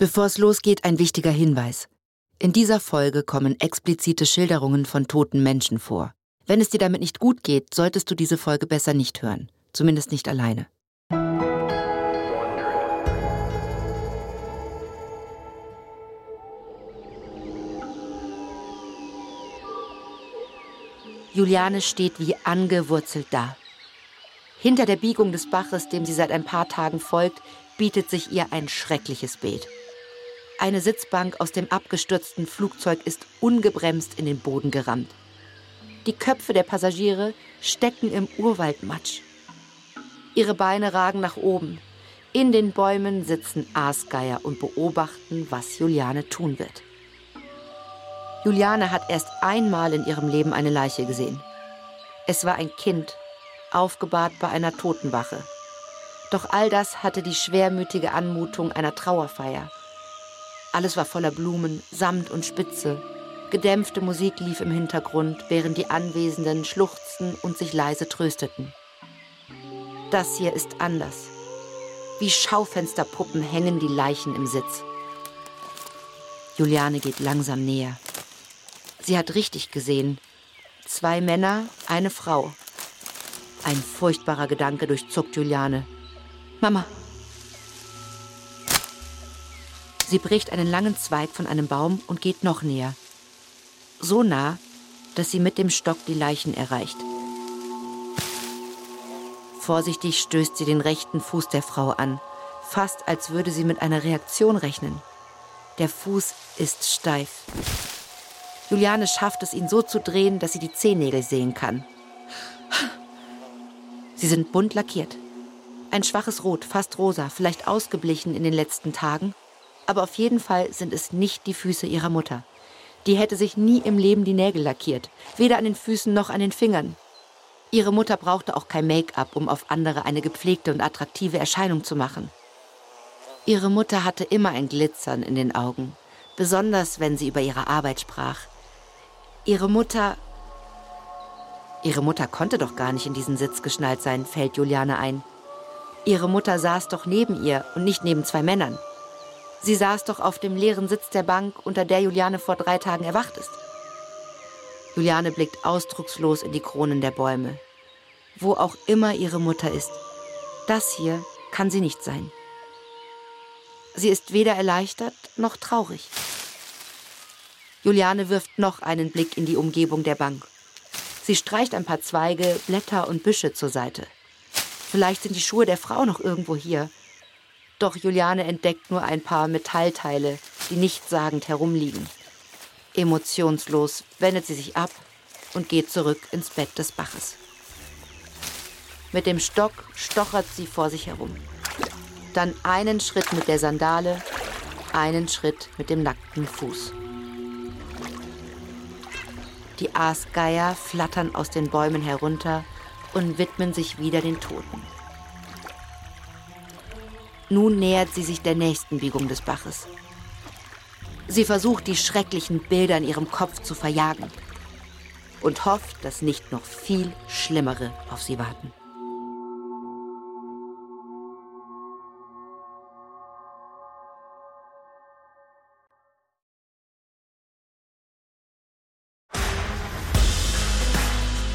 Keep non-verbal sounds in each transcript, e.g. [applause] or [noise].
Bevor es losgeht, ein wichtiger Hinweis. In dieser Folge kommen explizite Schilderungen von toten Menschen vor. Wenn es dir damit nicht gut geht, solltest du diese Folge besser nicht hören. Zumindest nicht alleine. Juliane steht wie angewurzelt da. Hinter der Biegung des Baches, dem sie seit ein paar Tagen folgt, bietet sich ihr ein schreckliches Bild. Eine Sitzbank aus dem abgestürzten Flugzeug ist ungebremst in den Boden gerammt. Die Köpfe der Passagiere stecken im Urwaldmatsch. Ihre Beine ragen nach oben. In den Bäumen sitzen Aasgeier und beobachten, was Juliane tun wird. Juliane hat erst einmal in ihrem Leben eine Leiche gesehen. Es war ein Kind, aufgebahrt bei einer Totenwache. Doch all das hatte die schwermütige Anmutung einer Trauerfeier. Alles war voller Blumen, Samt und Spitze. Gedämpfte Musik lief im Hintergrund, während die Anwesenden schluchzten und sich leise trösteten. Das hier ist anders. Wie Schaufensterpuppen hängen die Leichen im Sitz. Juliane geht langsam näher. Sie hat richtig gesehen. Zwei Männer, eine Frau. Ein furchtbarer Gedanke durchzuckt Juliane. Mama, Sie bricht einen langen Zweig von einem Baum und geht noch näher. So nah, dass sie mit dem Stock die Leichen erreicht. Vorsichtig stößt sie den rechten Fuß der Frau an, fast als würde sie mit einer Reaktion rechnen. Der Fuß ist steif. Juliane schafft es, ihn so zu drehen, dass sie die Zehennägel sehen kann. Sie sind bunt lackiert. Ein schwaches Rot, fast rosa, vielleicht ausgeblichen in den letzten Tagen aber auf jeden Fall sind es nicht die Füße ihrer Mutter. Die hätte sich nie im Leben die Nägel lackiert, weder an den Füßen noch an den Fingern. Ihre Mutter brauchte auch kein Make-up, um auf andere eine gepflegte und attraktive Erscheinung zu machen. Ihre Mutter hatte immer ein Glitzern in den Augen, besonders wenn sie über ihre Arbeit sprach. Ihre Mutter. Ihre Mutter konnte doch gar nicht in diesen Sitz geschnallt sein, fällt Juliane ein. Ihre Mutter saß doch neben ihr und nicht neben zwei Männern. Sie saß doch auf dem leeren Sitz der Bank, unter der Juliane vor drei Tagen erwacht ist. Juliane blickt ausdruckslos in die Kronen der Bäume. Wo auch immer ihre Mutter ist, das hier kann sie nicht sein. Sie ist weder erleichtert noch traurig. Juliane wirft noch einen Blick in die Umgebung der Bank. Sie streicht ein paar Zweige, Blätter und Büsche zur Seite. Vielleicht sind die Schuhe der Frau noch irgendwo hier doch Juliane entdeckt nur ein paar Metallteile, die nichtssagend herumliegen. Emotionslos wendet sie sich ab und geht zurück ins Bett des Baches. Mit dem Stock stochert sie vor sich herum. Dann einen Schritt mit der Sandale, einen Schritt mit dem nackten Fuß. Die Aasgeier flattern aus den Bäumen herunter und widmen sich wieder den Toten. Nun nähert sie sich der nächsten Biegung des Baches. Sie versucht, die schrecklichen Bilder in ihrem Kopf zu verjagen und hofft, dass nicht noch viel Schlimmere auf sie warten.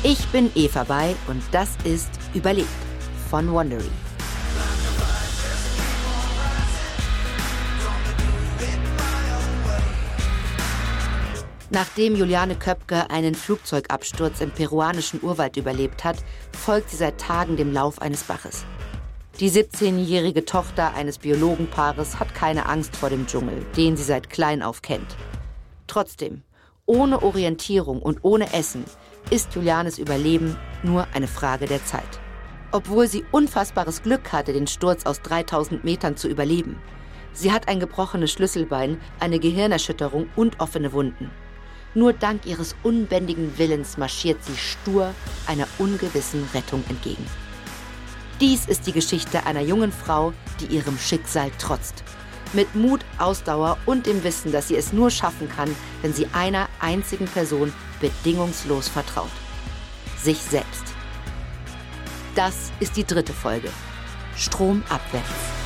Ich bin Eva Bay und das ist Überlebt von Wondery. Nachdem Juliane Köpke einen Flugzeugabsturz im peruanischen Urwald überlebt hat, folgt sie seit Tagen dem Lauf eines Baches. Die 17-jährige Tochter eines Biologenpaares hat keine Angst vor dem Dschungel, den sie seit klein auf kennt. Trotzdem, ohne Orientierung und ohne Essen ist Julianes Überleben nur eine Frage der Zeit. Obwohl sie unfassbares Glück hatte, den Sturz aus 3000 Metern zu überleben. Sie hat ein gebrochenes Schlüsselbein, eine Gehirnerschütterung und offene Wunden. Nur dank ihres unbändigen Willens marschiert sie stur einer ungewissen Rettung entgegen. Dies ist die Geschichte einer jungen Frau, die ihrem Schicksal trotzt. Mit Mut, Ausdauer und dem Wissen, dass sie es nur schaffen kann, wenn sie einer einzigen Person bedingungslos vertraut. Sich selbst. Das ist die dritte Folge. Stromabwärts.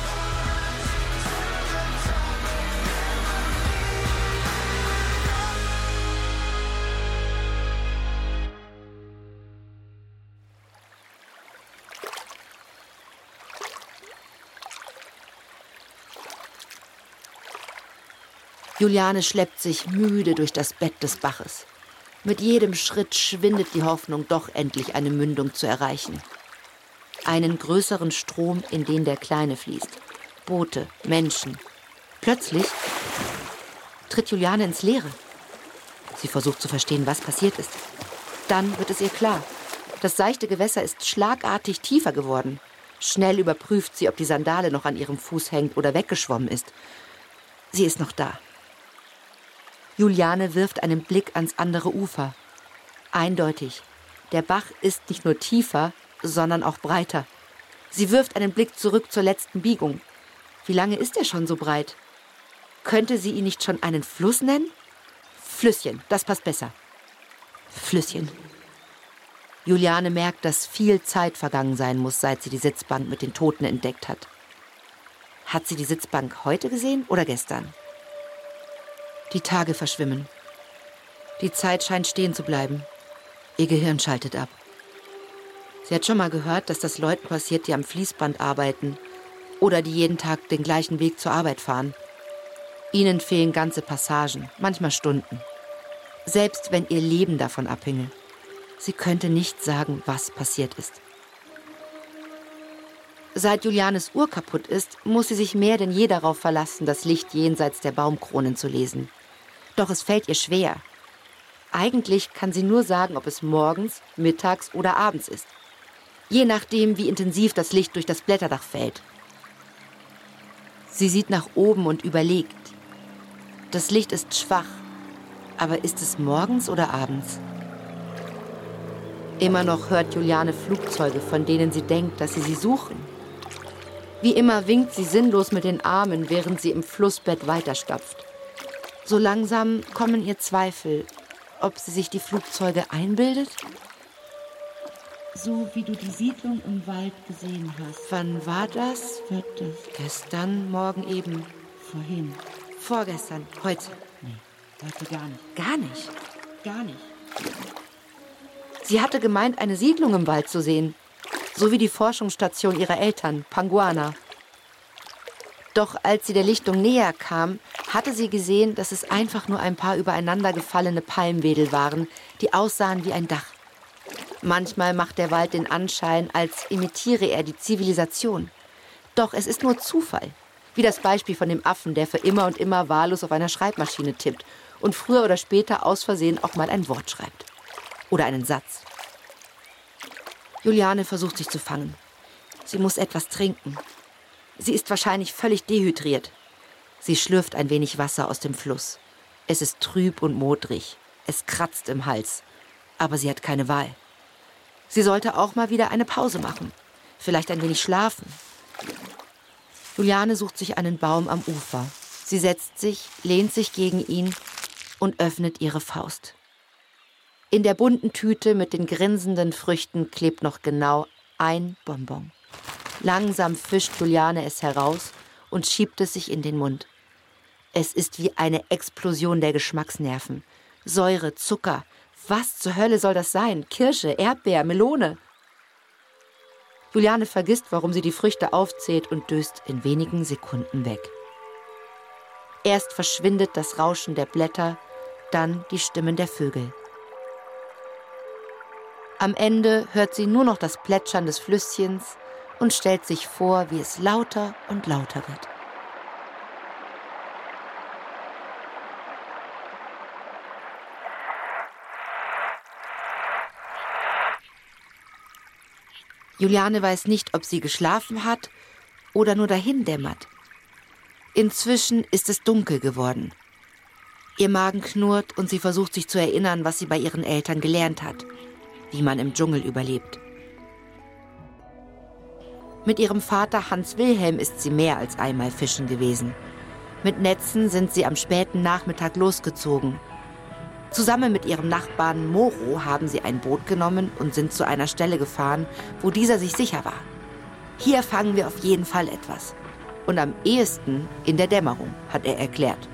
Juliane schleppt sich müde durch das Bett des Baches. Mit jedem Schritt schwindet die Hoffnung, doch endlich eine Mündung zu erreichen. Einen größeren Strom, in den der Kleine fließt. Boote, Menschen. Plötzlich tritt Juliane ins Leere. Sie versucht zu verstehen, was passiert ist. Dann wird es ihr klar. Das seichte Gewässer ist schlagartig tiefer geworden. Schnell überprüft sie, ob die Sandale noch an ihrem Fuß hängt oder weggeschwommen ist. Sie ist noch da. Juliane wirft einen Blick ans andere Ufer. Eindeutig. Der Bach ist nicht nur tiefer, sondern auch breiter. Sie wirft einen Blick zurück zur letzten Biegung. Wie lange ist er schon so breit? Könnte sie ihn nicht schon einen Fluss nennen? Flüsschen, das passt besser. Flüsschen. Juliane merkt, dass viel Zeit vergangen sein muss, seit sie die Sitzbank mit den Toten entdeckt hat. Hat sie die Sitzbank heute gesehen oder gestern? Die Tage verschwimmen. Die Zeit scheint stehen zu bleiben. Ihr Gehirn schaltet ab. Sie hat schon mal gehört, dass das Leuten passiert, die am Fließband arbeiten oder die jeden Tag den gleichen Weg zur Arbeit fahren. Ihnen fehlen ganze Passagen, manchmal Stunden. Selbst wenn ihr Leben davon abhinge. Sie könnte nicht sagen, was passiert ist. Seit Julianes Uhr kaputt ist, muss sie sich mehr denn je darauf verlassen, das Licht jenseits der Baumkronen zu lesen. Doch es fällt ihr schwer. Eigentlich kann sie nur sagen, ob es morgens, mittags oder abends ist. Je nachdem, wie intensiv das Licht durch das Blätterdach fällt. Sie sieht nach oben und überlegt. Das Licht ist schwach. Aber ist es morgens oder abends? Immer noch hört Juliane Flugzeuge, von denen sie denkt, dass sie sie suchen. Wie immer winkt sie sinnlos mit den Armen, während sie im Flussbett weiterstapft. So langsam kommen ihr Zweifel, ob sie sich die Flugzeuge einbildet. So wie du die Siedlung im Wald gesehen hast. Wann war das? Wird das Gestern, morgen eben. vorhin? Vorgestern, heute. Nee, heute gar nicht. Gar nicht. Gar nicht. Sie hatte gemeint, eine Siedlung im Wald zu sehen. So wie die Forschungsstation ihrer Eltern, Panguana. Doch als sie der Lichtung näher kam, hatte sie gesehen, dass es einfach nur ein paar übereinander gefallene Palmwedel waren, die aussahen wie ein Dach. Manchmal macht der Wald den Anschein, als imitiere er die Zivilisation. Doch es ist nur Zufall. Wie das Beispiel von dem Affen, der für immer und immer wahllos auf einer Schreibmaschine tippt und früher oder später aus Versehen auch mal ein Wort schreibt. Oder einen Satz. Juliane versucht sich zu fangen. Sie muss etwas trinken. Sie ist wahrscheinlich völlig dehydriert. Sie schlürft ein wenig Wasser aus dem Fluss. Es ist trüb und modrig. Es kratzt im Hals. Aber sie hat keine Wahl. Sie sollte auch mal wieder eine Pause machen. Vielleicht ein wenig schlafen. Juliane sucht sich einen Baum am Ufer. Sie setzt sich, lehnt sich gegen ihn und öffnet ihre Faust. In der bunten Tüte mit den grinsenden Früchten klebt noch genau ein Bonbon. Langsam fischt Juliane es heraus und schiebt es sich in den Mund. Es ist wie eine Explosion der Geschmacksnerven. Säure, Zucker. Was zur Hölle soll das sein? Kirsche, Erdbeer, Melone. Juliane vergisst, warum sie die Früchte aufzählt und döst in wenigen Sekunden weg. Erst verschwindet das Rauschen der Blätter, dann die Stimmen der Vögel. Am Ende hört sie nur noch das Plätschern des Flüsschens und stellt sich vor, wie es lauter und lauter wird. Juliane weiß nicht, ob sie geschlafen hat oder nur dahin dämmert. Inzwischen ist es dunkel geworden. Ihr Magen knurrt und sie versucht sich zu erinnern, was sie bei ihren Eltern gelernt hat, wie man im Dschungel überlebt. Mit ihrem Vater Hans Wilhelm ist sie mehr als einmal fischen gewesen. Mit Netzen sind sie am späten Nachmittag losgezogen. Zusammen mit ihrem Nachbarn Moro haben sie ein Boot genommen und sind zu einer Stelle gefahren, wo dieser sich sicher war. Hier fangen wir auf jeden Fall etwas. Und am ehesten in der Dämmerung, hat er erklärt.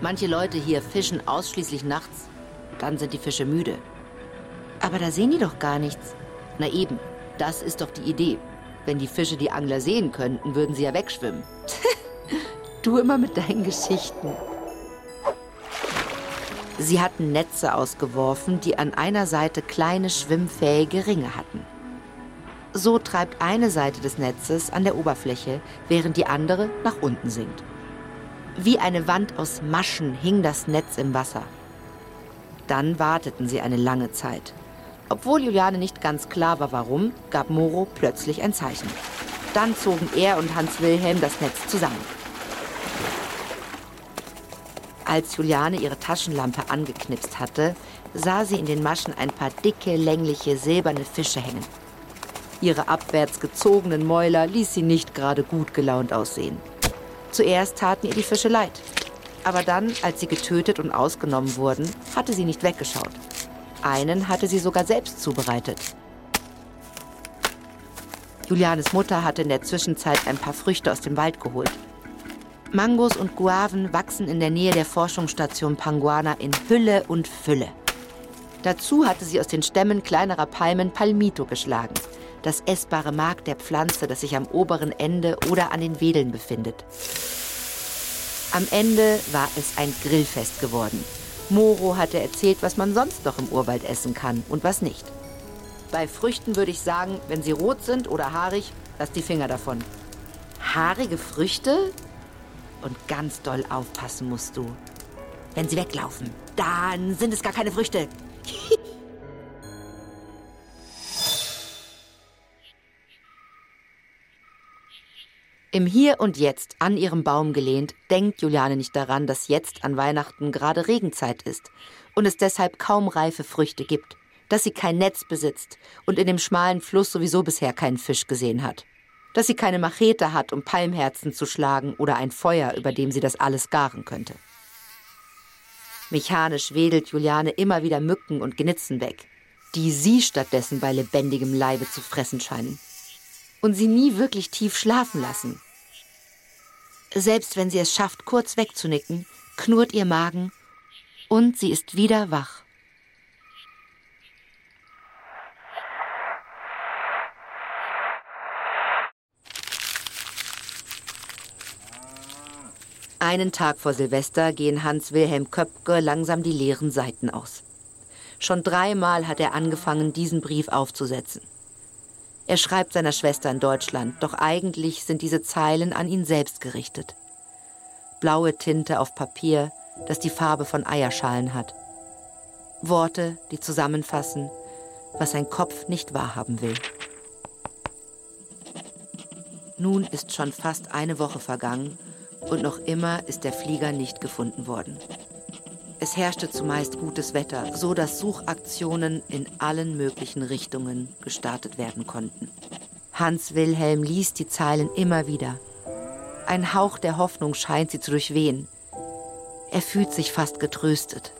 Manche Leute hier fischen ausschließlich nachts. Dann sind die Fische müde. Aber da sehen die doch gar nichts. Na eben, das ist doch die Idee. Wenn die Fische die Angler sehen könnten, würden sie ja wegschwimmen. [laughs] du immer mit deinen Geschichten. Sie hatten Netze ausgeworfen, die an einer Seite kleine schwimmfähige Ringe hatten. So treibt eine Seite des Netzes an der Oberfläche, während die andere nach unten sinkt. Wie eine Wand aus Maschen hing das Netz im Wasser. Dann warteten sie eine lange Zeit. Obwohl Juliane nicht ganz klar war, warum, gab Moro plötzlich ein Zeichen. Dann zogen er und Hans Wilhelm das Netz zusammen. Als Juliane ihre Taschenlampe angeknipst hatte, sah sie in den Maschen ein paar dicke, längliche, silberne Fische hängen. Ihre abwärts gezogenen Mäuler ließ sie nicht gerade gut gelaunt aussehen. Zuerst taten ihr die Fische leid. Aber dann, als sie getötet und ausgenommen wurden, hatte sie nicht weggeschaut. Einen hatte sie sogar selbst zubereitet. Julianes Mutter hatte in der Zwischenzeit ein paar Früchte aus dem Wald geholt. Mangos und Guaven wachsen in der Nähe der Forschungsstation Panguana in Hülle und Fülle. Dazu hatte sie aus den Stämmen kleinerer Palmen Palmito geschlagen, das essbare Mark der Pflanze, das sich am oberen Ende oder an den Wedeln befindet. Am Ende war es ein Grillfest geworden. Moro hatte erzählt, was man sonst noch im Urwald essen kann und was nicht. Bei Früchten würde ich sagen, wenn sie rot sind oder haarig, lass die Finger davon. Haarige Früchte? Und ganz doll aufpassen musst du. Wenn sie weglaufen, dann sind es gar keine Früchte. [laughs] Im Hier und Jetzt, an ihrem Baum gelehnt, denkt Juliane nicht daran, dass jetzt an Weihnachten gerade Regenzeit ist und es deshalb kaum reife Früchte gibt, dass sie kein Netz besitzt und in dem schmalen Fluss sowieso bisher keinen Fisch gesehen hat dass sie keine Machete hat, um Palmherzen zu schlagen oder ein Feuer, über dem sie das alles garen könnte. Mechanisch wedelt Juliane immer wieder Mücken und Gnitzen weg, die sie stattdessen bei lebendigem Leibe zu fressen scheinen. Und sie nie wirklich tief schlafen lassen. Selbst wenn sie es schafft, kurz wegzunicken, knurrt ihr Magen und sie ist wieder wach. Einen Tag vor Silvester gehen Hans Wilhelm Köpke langsam die leeren Seiten aus. Schon dreimal hat er angefangen, diesen Brief aufzusetzen. Er schreibt seiner Schwester in Deutschland, doch eigentlich sind diese Zeilen an ihn selbst gerichtet. Blaue Tinte auf Papier, das die Farbe von Eierschalen hat. Worte, die zusammenfassen, was sein Kopf nicht wahrhaben will. Nun ist schon fast eine Woche vergangen und noch immer ist der Flieger nicht gefunden worden. Es herrschte zumeist gutes Wetter, so dass Suchaktionen in allen möglichen Richtungen gestartet werden konnten. Hans Wilhelm liest die Zeilen immer wieder. Ein Hauch der Hoffnung scheint sie zu durchwehen. Er fühlt sich fast getröstet.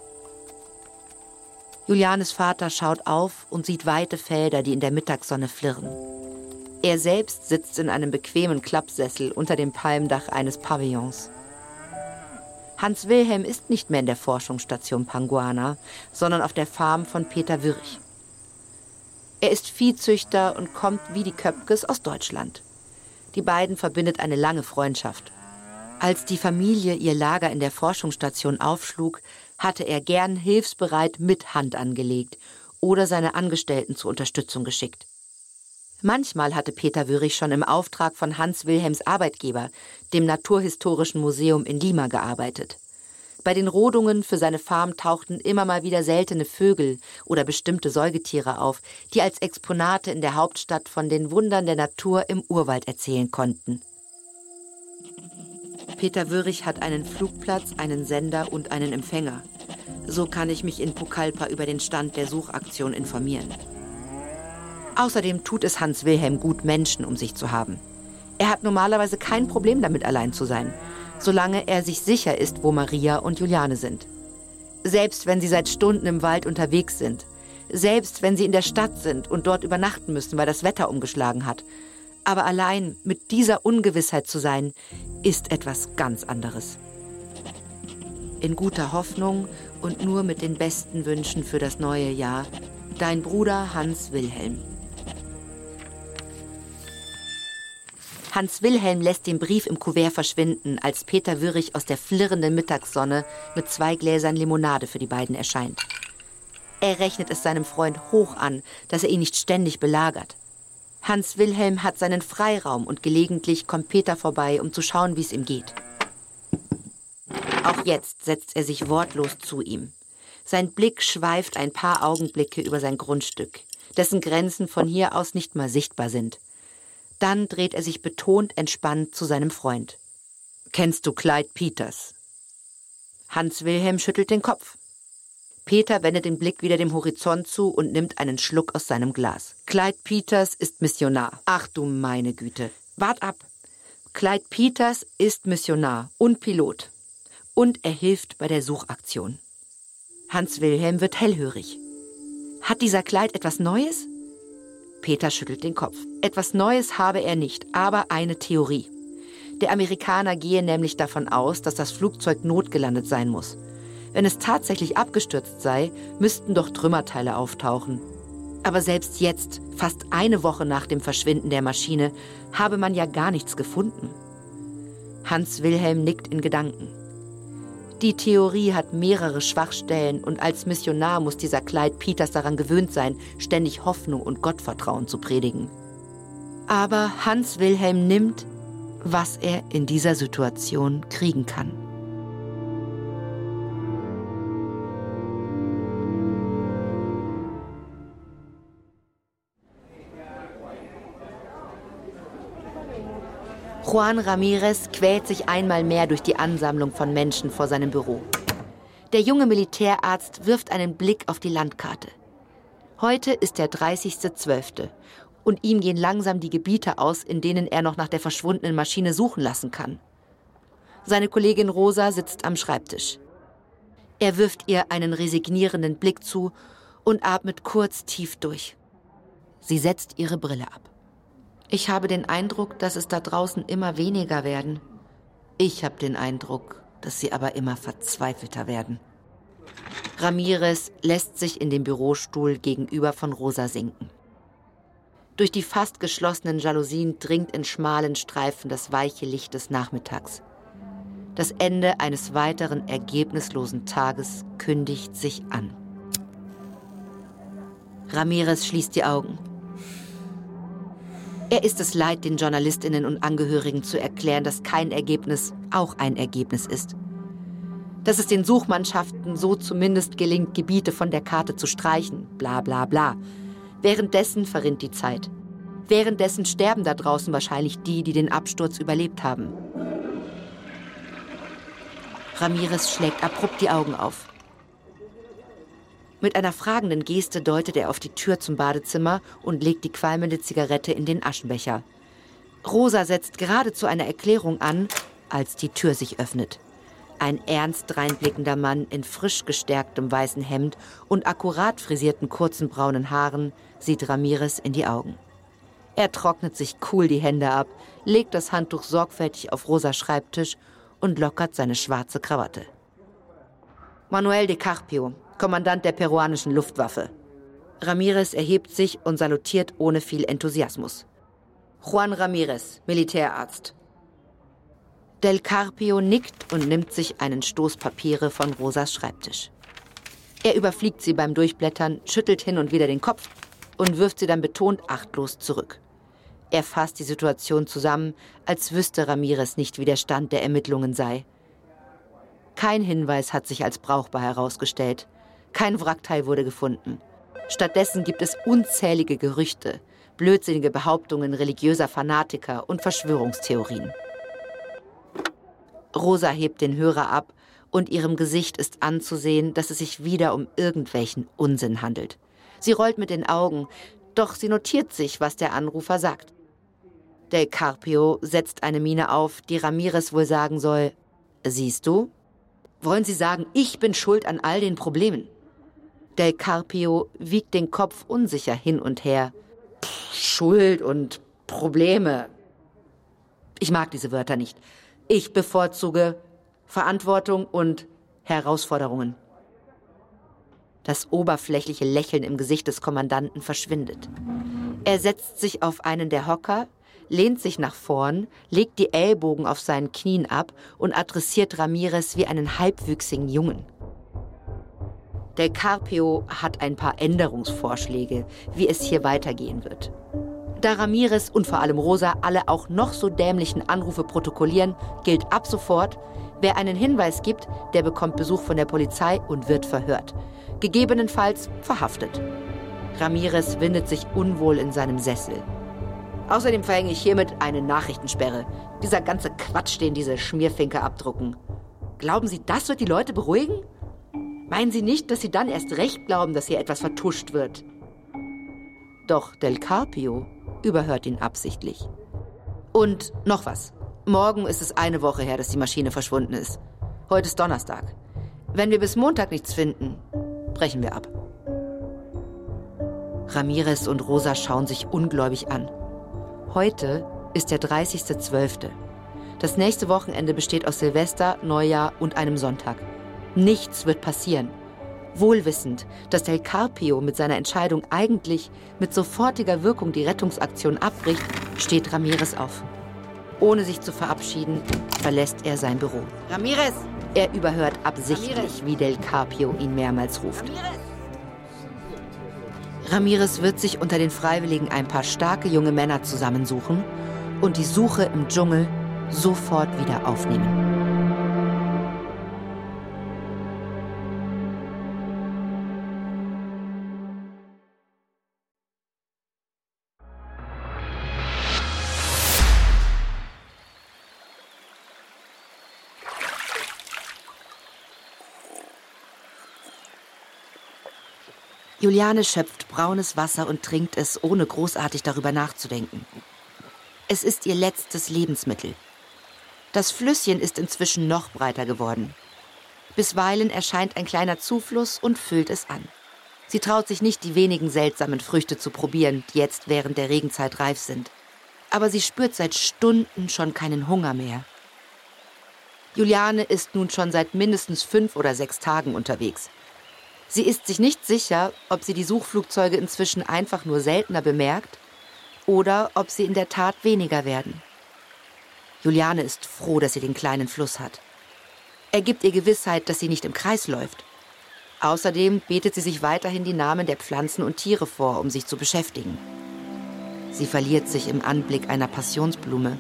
Julianes Vater schaut auf und sieht weite Felder, die in der Mittagssonne flirren. Er selbst sitzt in einem bequemen Klappsessel unter dem Palmdach eines Pavillons. Hans Wilhelm ist nicht mehr in der Forschungsstation Panguana, sondern auf der Farm von Peter Würch. Er ist Viehzüchter und kommt wie die Köpkes aus Deutschland. Die beiden verbindet eine lange Freundschaft. Als die Familie ihr Lager in der Forschungsstation aufschlug, hatte er gern hilfsbereit mit Hand angelegt oder seine Angestellten zur Unterstützung geschickt. Manchmal hatte Peter Würich schon im Auftrag von Hans Wilhelms Arbeitgeber, dem Naturhistorischen Museum in Lima, gearbeitet. Bei den Rodungen für seine Farm tauchten immer mal wieder seltene Vögel oder bestimmte Säugetiere auf, die als Exponate in der Hauptstadt von den Wundern der Natur im Urwald erzählen konnten. Peter Würich hat einen Flugplatz, einen Sender und einen Empfänger. So kann ich mich in Pucallpa über den Stand der Suchaktion informieren. Außerdem tut es Hans Wilhelm gut, Menschen um sich zu haben. Er hat normalerweise kein Problem damit, allein zu sein, solange er sich sicher ist, wo Maria und Juliane sind. Selbst wenn sie seit Stunden im Wald unterwegs sind, selbst wenn sie in der Stadt sind und dort übernachten müssen, weil das Wetter umgeschlagen hat. Aber allein mit dieser Ungewissheit zu sein, ist etwas ganz anderes. In guter Hoffnung und nur mit den besten Wünschen für das neue Jahr, dein Bruder Hans Wilhelm. Hans Wilhelm lässt den Brief im Kuvert verschwinden, als Peter Würrich aus der flirrenden Mittagssonne mit zwei Gläsern Limonade für die beiden erscheint. Er rechnet es seinem Freund hoch an, dass er ihn nicht ständig belagert. Hans Wilhelm hat seinen Freiraum und gelegentlich kommt Peter vorbei, um zu schauen, wie es ihm geht. Auch jetzt setzt er sich wortlos zu ihm. Sein Blick schweift ein paar Augenblicke über sein Grundstück, dessen Grenzen von hier aus nicht mal sichtbar sind. Dann dreht er sich betont entspannt zu seinem Freund. Kennst du Clyde Peters? Hans Wilhelm schüttelt den Kopf. Peter wendet den Blick wieder dem Horizont zu und nimmt einen Schluck aus seinem Glas. Clyde Peters ist Missionar. Ach du meine Güte. Wart ab. Clyde Peters ist Missionar und Pilot. Und er hilft bei der Suchaktion. Hans Wilhelm wird hellhörig. Hat dieser Clyde etwas Neues? Peter schüttelt den Kopf. Etwas Neues habe er nicht, aber eine Theorie. Der Amerikaner gehe nämlich davon aus, dass das Flugzeug notgelandet sein muss. Wenn es tatsächlich abgestürzt sei, müssten doch Trümmerteile auftauchen. Aber selbst jetzt, fast eine Woche nach dem Verschwinden der Maschine, habe man ja gar nichts gefunden. Hans Wilhelm nickt in Gedanken. Die Theorie hat mehrere Schwachstellen und als Missionar muss dieser Clyde Peters daran gewöhnt sein, ständig Hoffnung und Gottvertrauen zu predigen. Aber Hans Wilhelm nimmt, was er in dieser Situation kriegen kann. Juan Ramirez quält sich einmal mehr durch die Ansammlung von Menschen vor seinem Büro. Der junge Militärarzt wirft einen Blick auf die Landkarte. Heute ist der 30.12. und ihm gehen langsam die Gebiete aus, in denen er noch nach der verschwundenen Maschine suchen lassen kann. Seine Kollegin Rosa sitzt am Schreibtisch. Er wirft ihr einen resignierenden Blick zu und atmet kurz tief durch. Sie setzt ihre Brille ab. Ich habe den Eindruck, dass es da draußen immer weniger werden. Ich habe den Eindruck, dass sie aber immer verzweifelter werden. Ramirez lässt sich in den Bürostuhl gegenüber von Rosa sinken. Durch die fast geschlossenen Jalousien dringt in schmalen Streifen das weiche Licht des Nachmittags. Das Ende eines weiteren ergebnislosen Tages kündigt sich an. Ramirez schließt die Augen. Er ist es leid, den Journalistinnen und Angehörigen zu erklären, dass kein Ergebnis auch ein Ergebnis ist. Dass es den Suchmannschaften so zumindest gelingt, Gebiete von der Karte zu streichen, bla bla bla. Währenddessen verrinnt die Zeit. Währenddessen sterben da draußen wahrscheinlich die, die den Absturz überlebt haben. Ramirez schlägt abrupt die Augen auf. Mit einer fragenden Geste deutet er auf die Tür zum Badezimmer und legt die qualmende Zigarette in den Aschenbecher. Rosa setzt geradezu eine Erklärung an, als die Tür sich öffnet. Ein ernst reinblickender Mann in frisch gestärktem weißen Hemd und akkurat frisierten kurzen braunen Haaren sieht Ramirez in die Augen. Er trocknet sich cool die Hände ab, legt das Handtuch sorgfältig auf Rosas Schreibtisch und lockert seine schwarze Krawatte. Manuel de Carpio, Kommandant der peruanischen Luftwaffe. Ramirez erhebt sich und salutiert ohne viel Enthusiasmus. Juan Ramirez, Militärarzt. Del Carpio nickt und nimmt sich einen Stoß Papiere von Rosas Schreibtisch. Er überfliegt sie beim Durchblättern, schüttelt hin und wieder den Kopf und wirft sie dann betont achtlos zurück. Er fasst die Situation zusammen, als wüsste Ramirez nicht, wie der Stand der Ermittlungen sei. Kein Hinweis hat sich als brauchbar herausgestellt. Kein Wrackteil wurde gefunden. Stattdessen gibt es unzählige Gerüchte, blödsinnige Behauptungen religiöser Fanatiker und Verschwörungstheorien. Rosa hebt den Hörer ab und ihrem Gesicht ist anzusehen, dass es sich wieder um irgendwelchen Unsinn handelt. Sie rollt mit den Augen, doch sie notiert sich, was der Anrufer sagt. Del Carpio setzt eine Miene auf, die Ramirez wohl sagen soll: Siehst du? Wollen Sie sagen, ich bin schuld an all den Problemen? Del Carpio wiegt den Kopf unsicher hin und her. Schuld und Probleme. Ich mag diese Wörter nicht. Ich bevorzuge Verantwortung und Herausforderungen. Das oberflächliche Lächeln im Gesicht des Kommandanten verschwindet. Er setzt sich auf einen der Hocker, lehnt sich nach vorn, legt die Ellbogen auf seinen Knien ab und adressiert Ramirez wie einen halbwüchsigen Jungen. Del Carpio hat ein paar Änderungsvorschläge, wie es hier weitergehen wird. Da Ramirez und vor allem Rosa alle auch noch so dämlichen Anrufe protokollieren, gilt ab sofort, wer einen Hinweis gibt, der bekommt Besuch von der Polizei und wird verhört. Gegebenenfalls verhaftet. Ramirez windet sich unwohl in seinem Sessel. Außerdem verhänge ich hiermit eine Nachrichtensperre. Dieser ganze Quatsch, den diese Schmierfinker abdrucken. Glauben Sie, das wird die Leute beruhigen? Meinen Sie nicht, dass Sie dann erst recht glauben, dass hier etwas vertuscht wird? Doch Del Carpio überhört ihn absichtlich. Und noch was. Morgen ist es eine Woche her, dass die Maschine verschwunden ist. Heute ist Donnerstag. Wenn wir bis Montag nichts finden, brechen wir ab. Ramirez und Rosa schauen sich ungläubig an. Heute ist der 30.12. Das nächste Wochenende besteht aus Silvester, Neujahr und einem Sonntag. Nichts wird passieren. Wohlwissend, dass Del Carpio mit seiner Entscheidung eigentlich mit sofortiger Wirkung die Rettungsaktion abbricht, steht Ramirez auf. Ohne sich zu verabschieden, verlässt er sein Büro. Ramirez! Er überhört absichtlich, Ramirez. wie Del Carpio ihn mehrmals ruft. Ramirez! Ramirez wird sich unter den Freiwilligen ein paar starke junge Männer zusammensuchen und die Suche im Dschungel sofort wieder aufnehmen. Juliane schöpft braunes Wasser und trinkt es, ohne großartig darüber nachzudenken. Es ist ihr letztes Lebensmittel. Das Flüsschen ist inzwischen noch breiter geworden. Bisweilen erscheint ein kleiner Zufluss und füllt es an. Sie traut sich nicht, die wenigen seltsamen Früchte zu probieren, die jetzt während der Regenzeit reif sind. Aber sie spürt seit Stunden schon keinen Hunger mehr. Juliane ist nun schon seit mindestens fünf oder sechs Tagen unterwegs. Sie ist sich nicht sicher, ob sie die Suchflugzeuge inzwischen einfach nur seltener bemerkt oder ob sie in der Tat weniger werden. Juliane ist froh, dass sie den kleinen Fluss hat. Er gibt ihr Gewissheit, dass sie nicht im Kreis läuft. Außerdem betet sie sich weiterhin die Namen der Pflanzen und Tiere vor, um sich zu beschäftigen. Sie verliert sich im Anblick einer Passionsblume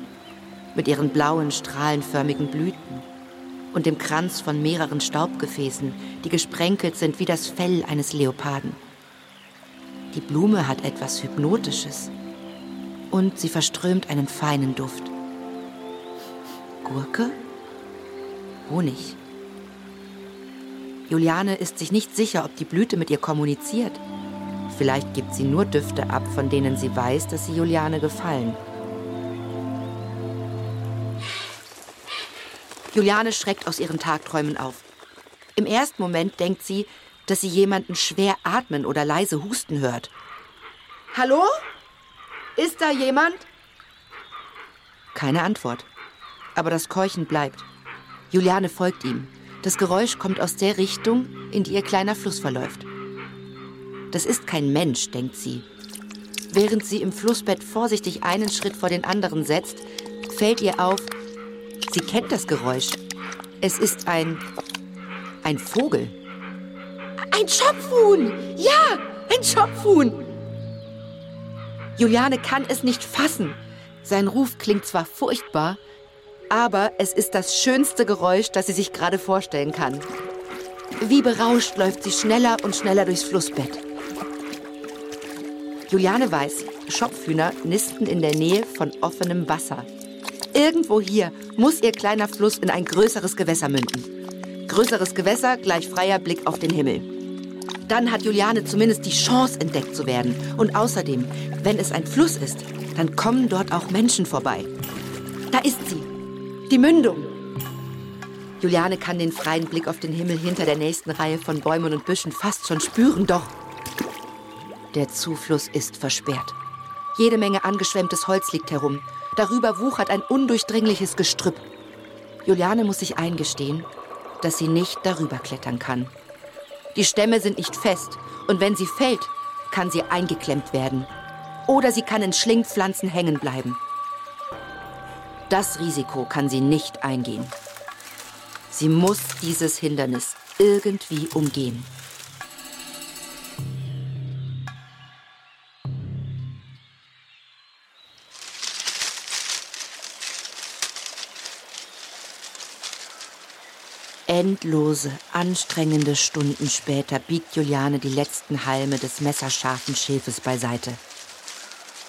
mit ihren blauen, strahlenförmigen Blüten und dem Kranz von mehreren Staubgefäßen, die gesprenkelt sind wie das Fell eines Leoparden. Die Blume hat etwas Hypnotisches und sie verströmt einen feinen Duft. Gurke? Honig. Juliane ist sich nicht sicher, ob die Blüte mit ihr kommuniziert. Vielleicht gibt sie nur Düfte ab, von denen sie weiß, dass sie Juliane gefallen. Juliane schreckt aus ihren Tagträumen auf. Im ersten Moment denkt sie, dass sie jemanden schwer atmen oder leise husten hört. Hallo? Ist da jemand? Keine Antwort. Aber das Keuchen bleibt. Juliane folgt ihm. Das Geräusch kommt aus der Richtung, in die ihr kleiner Fluss verläuft. Das ist kein Mensch, denkt sie. Während sie im Flussbett vorsichtig einen Schritt vor den anderen setzt, fällt ihr auf, Sie kennt das Geräusch. Es ist ein. ein Vogel. Ein Schopfhuhn! Ja, ein Schopfhuhn! Juliane kann es nicht fassen. Sein Ruf klingt zwar furchtbar, aber es ist das schönste Geräusch, das sie sich gerade vorstellen kann. Wie berauscht läuft sie schneller und schneller durchs Flussbett. Juliane weiß, Schopfhühner nisten in der Nähe von offenem Wasser. Irgendwo hier muss ihr kleiner Fluss in ein größeres Gewässer münden. Größeres Gewässer gleich freier Blick auf den Himmel. Dann hat Juliane zumindest die Chance, entdeckt zu werden. Und außerdem, wenn es ein Fluss ist, dann kommen dort auch Menschen vorbei. Da ist sie. Die Mündung. Juliane kann den freien Blick auf den Himmel hinter der nächsten Reihe von Bäumen und Büschen fast schon spüren, doch der Zufluss ist versperrt. Jede Menge angeschwemmtes Holz liegt herum Darüber wuchert ein undurchdringliches Gestrüpp. Juliane muss sich eingestehen, dass sie nicht darüber klettern kann. Die Stämme sind nicht fest und wenn sie fällt, kann sie eingeklemmt werden. Oder sie kann in Schlingpflanzen hängen bleiben. Das Risiko kann sie nicht eingehen. Sie muss dieses Hindernis irgendwie umgehen. Endlose, anstrengende Stunden später biegt Juliane die letzten Halme des messerscharfen Schilfes beiseite.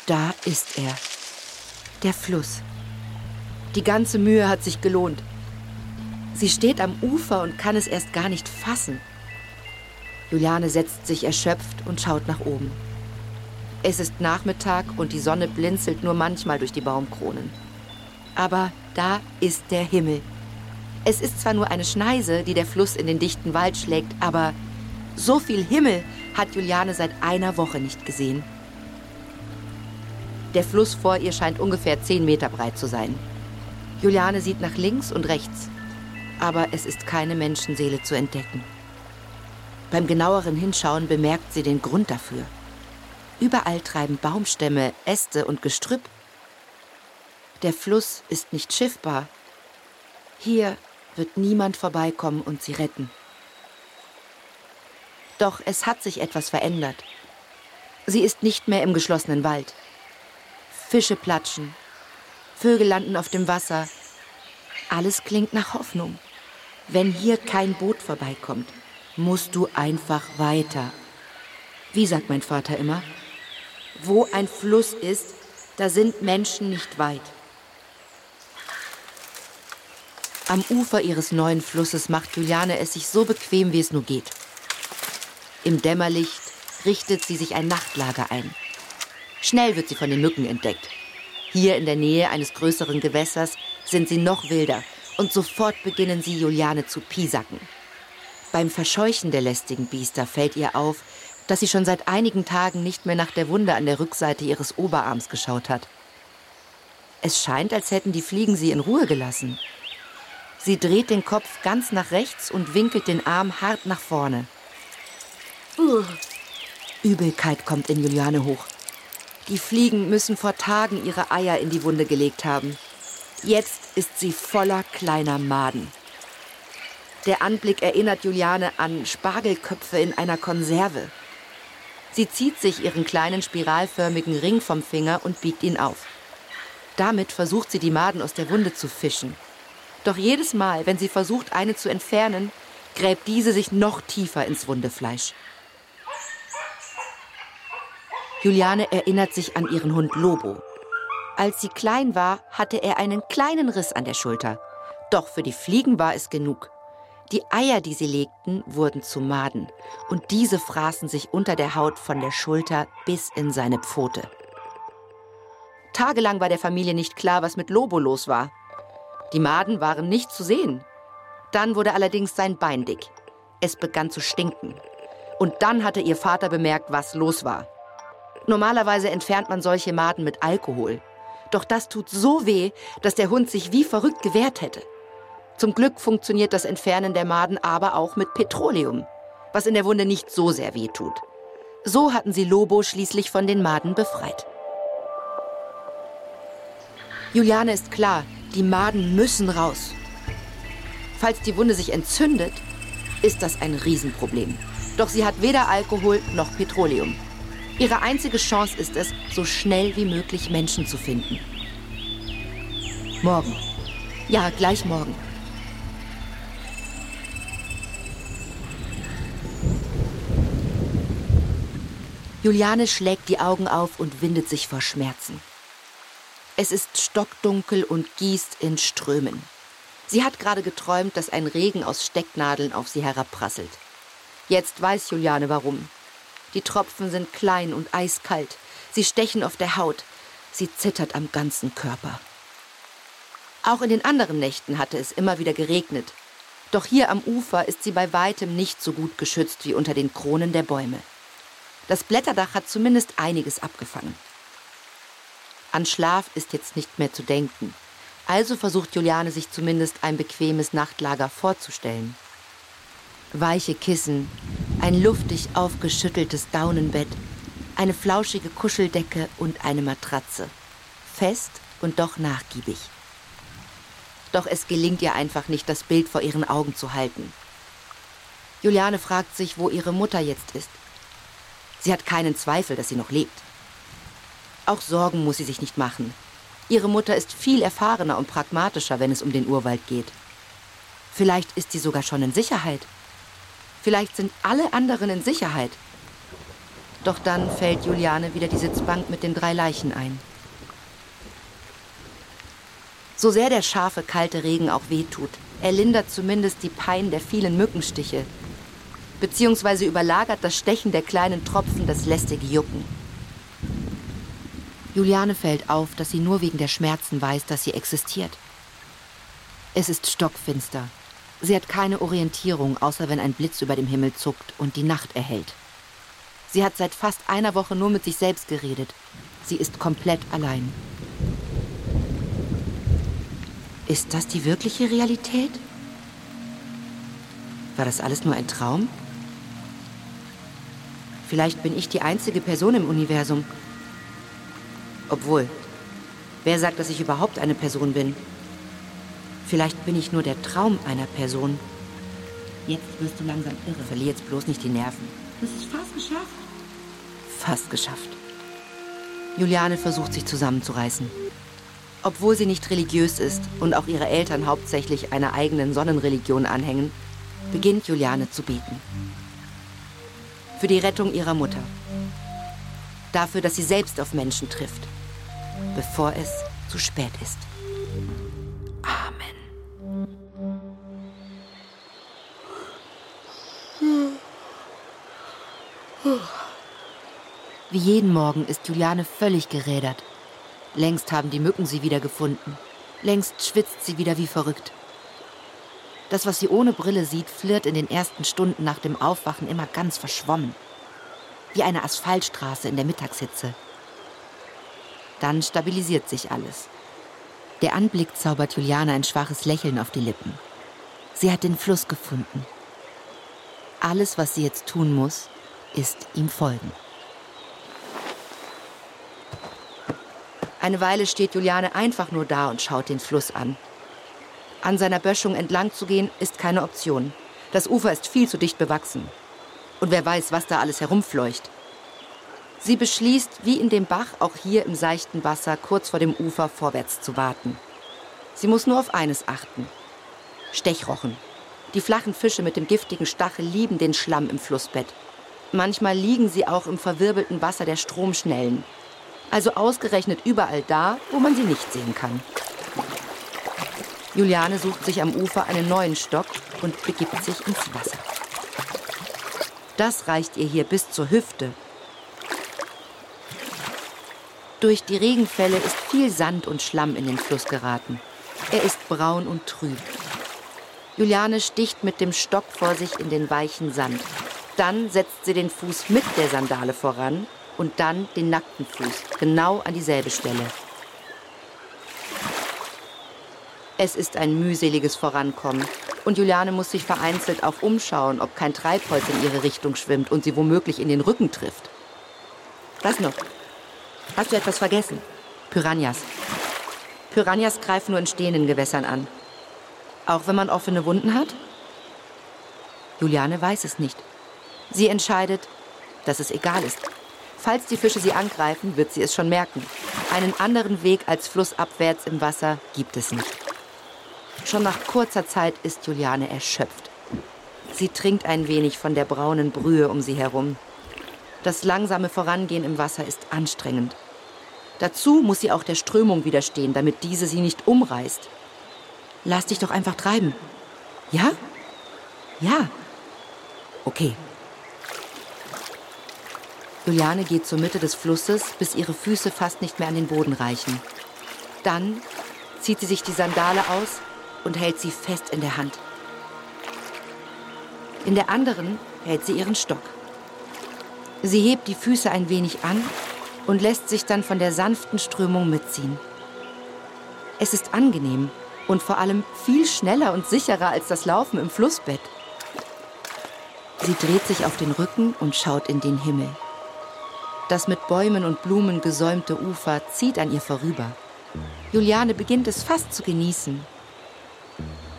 Da ist er. Der Fluss. Die ganze Mühe hat sich gelohnt. Sie steht am Ufer und kann es erst gar nicht fassen. Juliane setzt sich erschöpft und schaut nach oben. Es ist Nachmittag und die Sonne blinzelt nur manchmal durch die Baumkronen. Aber da ist der Himmel. Es ist zwar nur eine Schneise, die der Fluss in den dichten Wald schlägt, aber so viel Himmel hat Juliane seit einer Woche nicht gesehen. Der Fluss vor ihr scheint ungefähr zehn Meter breit zu sein. Juliane sieht nach links und rechts, aber es ist keine Menschenseele zu entdecken. Beim genaueren Hinschauen bemerkt sie den Grund dafür. Überall treiben Baumstämme, Äste und Gestrüpp. Der Fluss ist nicht schiffbar. Hier wird niemand vorbeikommen und sie retten. Doch es hat sich etwas verändert. Sie ist nicht mehr im geschlossenen Wald. Fische platschen, Vögel landen auf dem Wasser. Alles klingt nach Hoffnung. Wenn hier kein Boot vorbeikommt, musst du einfach weiter. Wie sagt mein Vater immer? Wo ein Fluss ist, da sind Menschen nicht weit. Am Ufer ihres neuen Flusses macht Juliane es sich so bequem, wie es nur geht. Im Dämmerlicht richtet sie sich ein Nachtlager ein. Schnell wird sie von den Mücken entdeckt. Hier in der Nähe eines größeren Gewässers sind sie noch wilder und sofort beginnen sie Juliane zu piesacken. Beim Verscheuchen der lästigen Biester fällt ihr auf, dass sie schon seit einigen Tagen nicht mehr nach der Wunde an der Rückseite ihres Oberarms geschaut hat. Es scheint, als hätten die Fliegen sie in Ruhe gelassen. Sie dreht den Kopf ganz nach rechts und winkelt den Arm hart nach vorne. Uh. Übelkeit kommt in Juliane hoch. Die Fliegen müssen vor Tagen ihre Eier in die Wunde gelegt haben. Jetzt ist sie voller kleiner Maden. Der Anblick erinnert Juliane an Spargelköpfe in einer Konserve. Sie zieht sich ihren kleinen spiralförmigen Ring vom Finger und biegt ihn auf. Damit versucht sie die Maden aus der Wunde zu fischen. Doch jedes Mal, wenn sie versucht, eine zu entfernen, gräbt diese sich noch tiefer ins Wundefleisch. Juliane erinnert sich an ihren Hund Lobo. Als sie klein war, hatte er einen kleinen Riss an der Schulter. Doch für die Fliegen war es genug. Die Eier, die sie legten, wurden zu Maden. Und diese fraßen sich unter der Haut von der Schulter bis in seine Pfote. Tagelang war der Familie nicht klar, was mit Lobo los war. Die Maden waren nicht zu sehen. Dann wurde allerdings sein Bein dick. Es begann zu stinken. Und dann hatte ihr Vater bemerkt, was los war. Normalerweise entfernt man solche Maden mit Alkohol. Doch das tut so weh, dass der Hund sich wie verrückt gewehrt hätte. Zum Glück funktioniert das Entfernen der Maden aber auch mit Petroleum, was in der Wunde nicht so sehr weh tut. So hatten sie Lobo schließlich von den Maden befreit. Juliane ist klar, die Maden müssen raus. Falls die Wunde sich entzündet, ist das ein Riesenproblem. Doch sie hat weder Alkohol noch Petroleum. Ihre einzige Chance ist es, so schnell wie möglich Menschen zu finden. Morgen. Ja, gleich morgen. Juliane schlägt die Augen auf und windet sich vor Schmerzen. Es ist stockdunkel und gießt in Strömen. Sie hat gerade geträumt, dass ein Regen aus Stecknadeln auf sie herabprasselt. Jetzt weiß Juliane warum. Die Tropfen sind klein und eiskalt. Sie stechen auf der Haut. Sie zittert am ganzen Körper. Auch in den anderen Nächten hatte es immer wieder geregnet. Doch hier am Ufer ist sie bei weitem nicht so gut geschützt wie unter den Kronen der Bäume. Das Blätterdach hat zumindest einiges abgefangen. An Schlaf ist jetzt nicht mehr zu denken. Also versucht Juliane sich zumindest ein bequemes Nachtlager vorzustellen. Weiche Kissen, ein luftig aufgeschütteltes Daunenbett, eine flauschige Kuscheldecke und eine Matratze. Fest und doch nachgiebig. Doch es gelingt ihr einfach nicht, das Bild vor ihren Augen zu halten. Juliane fragt sich, wo ihre Mutter jetzt ist. Sie hat keinen Zweifel, dass sie noch lebt. Auch Sorgen muss sie sich nicht machen. Ihre Mutter ist viel erfahrener und pragmatischer, wenn es um den Urwald geht. Vielleicht ist sie sogar schon in Sicherheit. Vielleicht sind alle anderen in Sicherheit. Doch dann fällt Juliane wieder die Sitzbank mit den drei Leichen ein. So sehr der scharfe, kalte Regen auch wehtut, er lindert zumindest die Pein der vielen Mückenstiche, beziehungsweise überlagert das Stechen der kleinen Tropfen das lästige Jucken. Juliane fällt auf, dass sie nur wegen der Schmerzen weiß, dass sie existiert. Es ist stockfinster. Sie hat keine Orientierung, außer wenn ein Blitz über dem Himmel zuckt und die Nacht erhellt. Sie hat seit fast einer Woche nur mit sich selbst geredet. Sie ist komplett allein. Ist das die wirkliche Realität? War das alles nur ein Traum? Vielleicht bin ich die einzige Person im Universum. Obwohl, wer sagt, dass ich überhaupt eine Person bin? Vielleicht bin ich nur der Traum einer Person. Jetzt wirst du langsam irre. Verlier jetzt bloß nicht die Nerven. Das ist fast geschafft. Fast geschafft. Juliane versucht sich zusammenzureißen. Obwohl sie nicht religiös ist und auch ihre Eltern hauptsächlich einer eigenen Sonnenreligion anhängen, beginnt Juliane zu beten. Für die Rettung ihrer Mutter. Dafür, dass sie selbst auf Menschen trifft, bevor es zu spät ist. Wie jeden Morgen ist Juliane völlig gerädert. Längst haben die Mücken sie wieder gefunden. Längst schwitzt sie wieder wie verrückt. Das, was sie ohne Brille sieht, flirrt in den ersten Stunden nach dem Aufwachen immer ganz verschwommen. Wie eine Asphaltstraße in der Mittagshitze. Dann stabilisiert sich alles. Der Anblick zaubert Juliane ein schwaches Lächeln auf die Lippen. Sie hat den Fluss gefunden. Alles, was sie jetzt tun muss, ist ihm folgen. Eine Weile steht Juliane einfach nur da und schaut den Fluss an. An seiner Böschung entlang zu gehen, ist keine Option. Das Ufer ist viel zu dicht bewachsen. Und wer weiß, was da alles herumfleucht. Sie beschließt, wie in dem Bach, auch hier im seichten Wasser kurz vor dem Ufer vorwärts zu warten. Sie muss nur auf eines achten. Stechrochen. Die flachen Fische mit dem giftigen Stachel lieben den Schlamm im Flussbett. Manchmal liegen sie auch im verwirbelten Wasser der Stromschnellen, also ausgerechnet überall da, wo man sie nicht sehen kann. Juliane sucht sich am Ufer einen neuen Stock und begibt sich ins Wasser. Das reicht ihr hier bis zur Hüfte. Durch die Regenfälle ist viel Sand und Schlamm in den Fluss geraten. Er ist braun und trüb. Juliane sticht mit dem Stock vor sich in den weichen Sand. Dann setzt sie den Fuß mit der Sandale voran und dann den nackten Fuß, genau an dieselbe Stelle. Es ist ein mühseliges Vorankommen und Juliane muss sich vereinzelt auch umschauen, ob kein Treibholz in ihre Richtung schwimmt und sie womöglich in den Rücken trifft. Was noch? Hast du etwas vergessen? Piranhas. Piranhas greifen nur in stehenden Gewässern an. Auch wenn man offene Wunden hat? Juliane weiß es nicht. Sie entscheidet, dass es egal ist. Falls die Fische sie angreifen, wird sie es schon merken. Einen anderen Weg als flussabwärts im Wasser gibt es nicht. Schon nach kurzer Zeit ist Juliane erschöpft. Sie trinkt ein wenig von der braunen Brühe um sie herum. Das langsame Vorangehen im Wasser ist anstrengend. Dazu muss sie auch der Strömung widerstehen, damit diese sie nicht umreißt. Lass dich doch einfach treiben. Ja? Ja. Okay. Juliane geht zur Mitte des Flusses, bis ihre Füße fast nicht mehr an den Boden reichen. Dann zieht sie sich die Sandale aus und hält sie fest in der Hand. In der anderen hält sie ihren Stock. Sie hebt die Füße ein wenig an und lässt sich dann von der sanften Strömung mitziehen. Es ist angenehm und vor allem viel schneller und sicherer als das Laufen im Flussbett. Sie dreht sich auf den Rücken und schaut in den Himmel. Das mit Bäumen und Blumen gesäumte Ufer zieht an ihr vorüber. Juliane beginnt es fast zu genießen.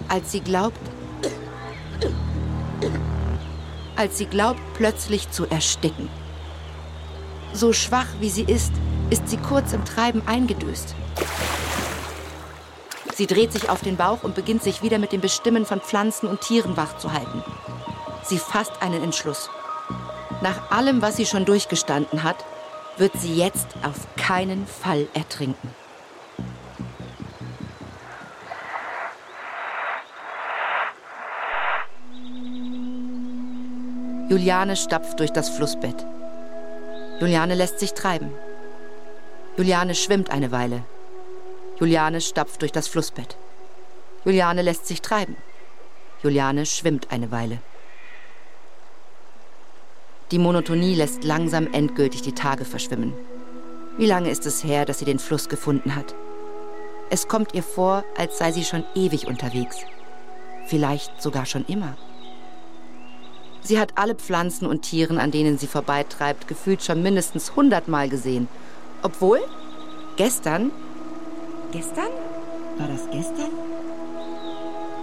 Als sie glaubt, als sie glaubt, plötzlich zu ersticken. So schwach wie sie ist, ist sie kurz im Treiben eingedöst. Sie dreht sich auf den Bauch und beginnt sich wieder mit dem Bestimmen von Pflanzen und Tieren wach zu halten. Sie fasst einen Entschluss. Nach allem, was sie schon durchgestanden hat, wird sie jetzt auf keinen Fall ertrinken. Juliane stapft durch das Flussbett. Juliane lässt sich treiben. Juliane schwimmt eine Weile. Juliane stapft durch das Flussbett. Juliane lässt sich treiben. Juliane schwimmt eine Weile. Die Monotonie lässt langsam endgültig die Tage verschwimmen. Wie lange ist es her, dass sie den Fluss gefunden hat? Es kommt ihr vor, als sei sie schon ewig unterwegs. Vielleicht sogar schon immer. Sie hat alle Pflanzen und Tieren, an denen sie vorbeitreibt, gefühlt schon mindestens hundertmal gesehen. Obwohl, gestern. Gestern? War das gestern?